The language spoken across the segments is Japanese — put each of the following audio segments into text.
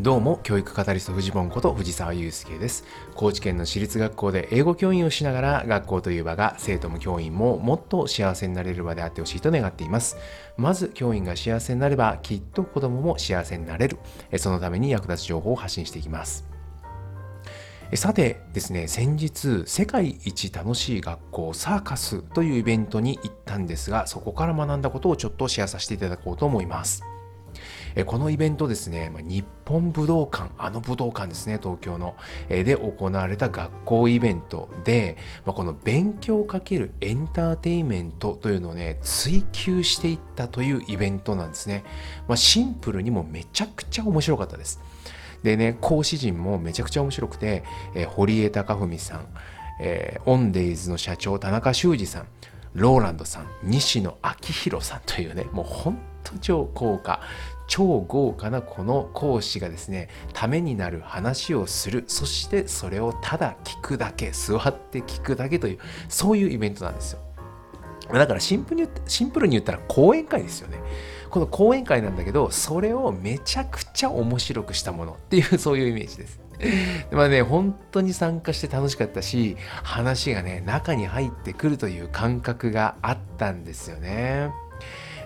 どうも、教育カタリスト藤本こと藤沢祐介です。高知県の私立学校で英語教員をしながら、学校という場が生徒も教員ももっと幸せになれる場であってほしいと願っています。まず、教員が幸せになれば、きっと子供も幸せになれる。そのために役立つ情報を発信していきます。さてですね、先日、世界一楽しい学校サーカスというイベントに行ったんですが、そこから学んだことをちょっとシェアさせていただこうと思います。このイベントですね、日本武道館、あの武道館ですね、東京の、で行われた学校イベントで、この勉強×エンターテインメントというのをね、追求していったというイベントなんですね。シンプルにもめちゃくちゃ面白かったです。でね、講師陣もめちゃくちゃ面白くて、堀江貴文さん、オンデイズの社長田中修二さん、ローランドさん、西野昭弘さんというね、もう本当超豪華、超豪華なこの講師がですね、ためになる話をする、そしてそれをただ聞くだけ、座って聞くだけという、そういうイベントなんですよ。だからシンプルにシンプルに言ったら講演会ですよね。この講演会なんだけど、それをめちゃくちゃ面白くしたものっていう、そういうイメージです。まあね、本当に参加して楽しかったし、話がね、中に入ってくるという感覚があったんですよね。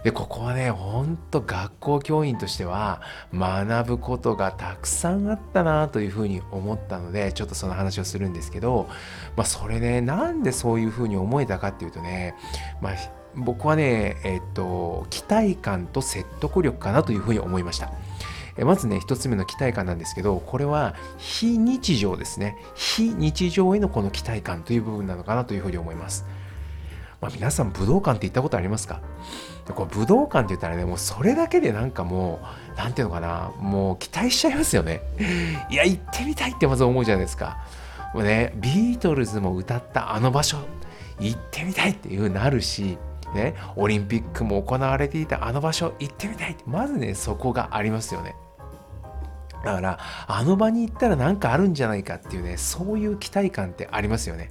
で、ここはね、ほんと学校教員としては学ぶことがたくさんあったなというふうに思ったので、ちょっとその話をするんですけど、まあそれね、なんでそういうふうに思えたかっていうとね、まあ僕はね、えっと、期待感と説得力かなというふうに思いました。まずね、一つ目の期待感なんですけど、これは非日常ですね。非日常へのこの期待感という部分なのかなというふうに思います。まあ、皆さん武道館って行ったことありますか？こ武道館って言ったらね、もうそれだけでなんかもう、なんていうのかな、もう期待しちゃいますよね。いや、行ってみたいってまず思うじゃないですか。もうね、ビートルズも歌ったあの場所、行ってみたいっていうなるし、ね、オリンピックも行われていたあの場所行ってみたいってまずねそこがありますよねだからあの場に行ったら何かあるんじゃないかっていうねそういう期待感ってありますよね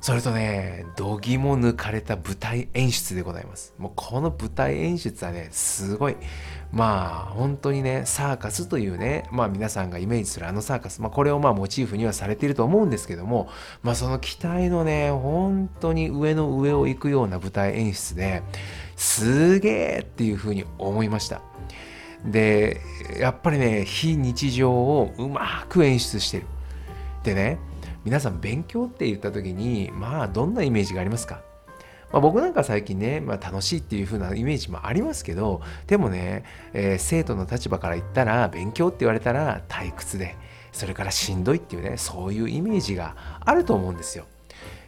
それとね、度肝抜かれた舞台演出でございます。もうこの舞台演出はね、すごい。まあ、本当にね、サーカスというね、まあ皆さんがイメージするあのサーカス、まあこれをまあモチーフにはされていると思うんですけども、まあその期待のね、本当に上の上を行くような舞台演出で、すげえっていうふうに思いました。で、やっぱりね、非日常をうまく演出してる。でね、皆さん勉強って言った時にまあどんなイメージがありますか？まあ、僕なんか最近ね、まあ、楽しいっていう風なイメージもありますけどでもね、えー、生徒の立場から言ったら勉強って言われたら退屈でそれからしんどいっていうねそういうイメージがあると思うんですよ。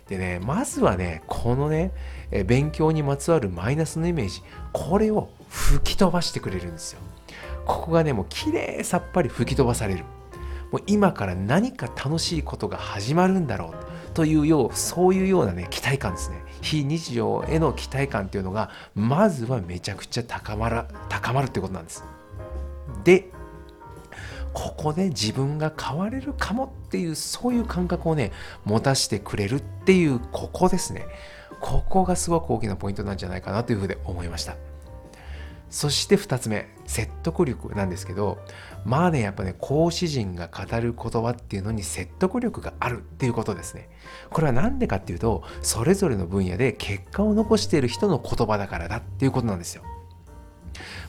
でねまずはねこのね、え勉強にまつわるマイナスのイメージこれを吹き飛ばしてくれるんですよ。ここがねもう綺麗さっぱり吹き飛ばされる。もう今から何か楽しいことが始まるんだろうというようそういうようなね期待感ですね。非日常への期待感っていうのがまずはめちゃくちゃ高まら高まるってことなんです。でここで自分が変われるかもっていうそういう感覚をね持たせてくれるっていうここですね。ここがすごく大きなポイントなんじゃないかなというふうで思いました。そして2つ目説得力なんですけどまあねやっぱね講師陣が語る言葉っていうのに説得力があるっていうことですねこれは何でかっていうとそれぞれの分野で結果を残している人の言葉だからだっていうことなんですよ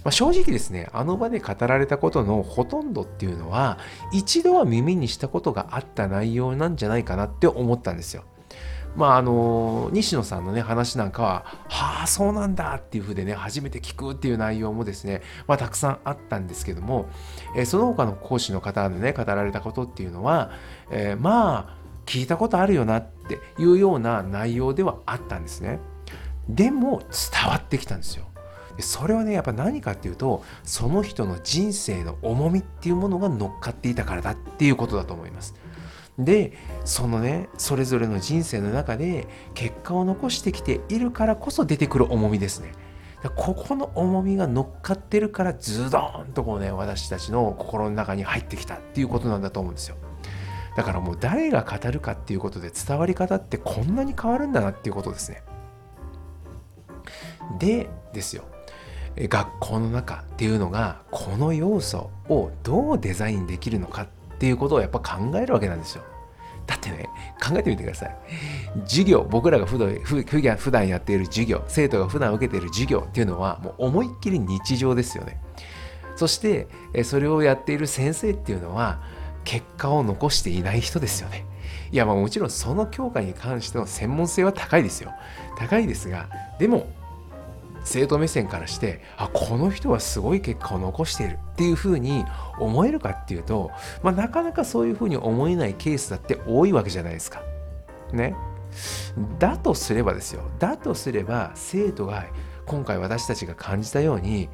まあ、正直ですね、あの場で語られたことのほとんどっていうのは、一度は耳にしたことがあった内容なんじゃないかなって思ったんですよ。まああの西野さんのね話なんかははあそうなんだっていうふうでね初めて聞くっていう内容もですね、まあ、たくさんあったんですけども、えー、その他の講師の方でね語られたことっていうのは、えー、まあ聞いたことあるよなっていうような内容ではあったんですね。でも伝わってきたんですよ。それはねやっぱ何かっていうとその人の人生の重みっていうものが乗っかっていたからだっていうことだと思います。でそのねそれぞれの人生の中で結果を残してきているからこそ出てくる重みですね。ここの重みが乗っかってるからズドーンとこうね私たちの心の中に入ってきたっていうことなんだと思うんですよ。だからもう誰が語るかっていうことで伝わり方ってこんなに変わるんだなっていうことですね。でですよ。学校の中っていうのがこの要素をどうデザインできるのかっっていうことをやっぱ考えるわけなんですよ。だってね、考えてみてください。授業、僕らが普段普段やっている授業、生徒が普段受けている授業っていうのは、もう思いっきり日常ですよね。そして、それをやっている先生っていうのは、結果を残していない人ですよね。いや、まあもちろんその教科に関しての専門性は高いですよ。高いですが、でも、生徒目線からしてあこの人はすごい結果を残しているっていうふうに思えるかっていうと、まあ、なかなかそういうふうに思えないケースだって多いわけじゃないですか。ね。だとすればですよだとすれば生徒が今回私たちが感じたように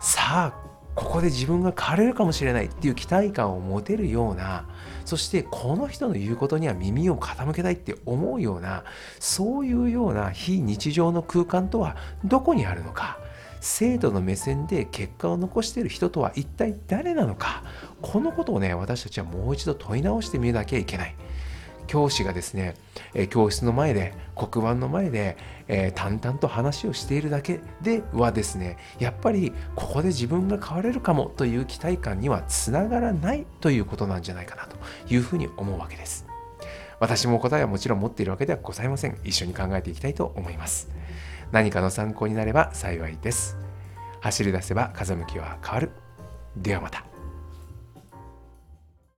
さあこで自分が変われるかもしれないっていう期待感を持てるようなそしてこの人の言うことには耳を傾けたいって思うようなそういうような非日常の空間とはどこにあるのか生徒の目線で結果を残している人とは一体誰なのかこのことをね私たちはもう一度問い直してみなきゃいけない。教師がですね、え教室の前で黒板の前で、えー、淡々と話をしているだけではですねやっぱりここで自分が変われるかもという期待感にはつながらないということなんじゃないかなというふうに思うわけです。私も答えはもちろん持っているわけではございません。一緒に考えていきたいと思います。何かの参考になれば幸いです。走り出せば風向きは変わる。ではまた。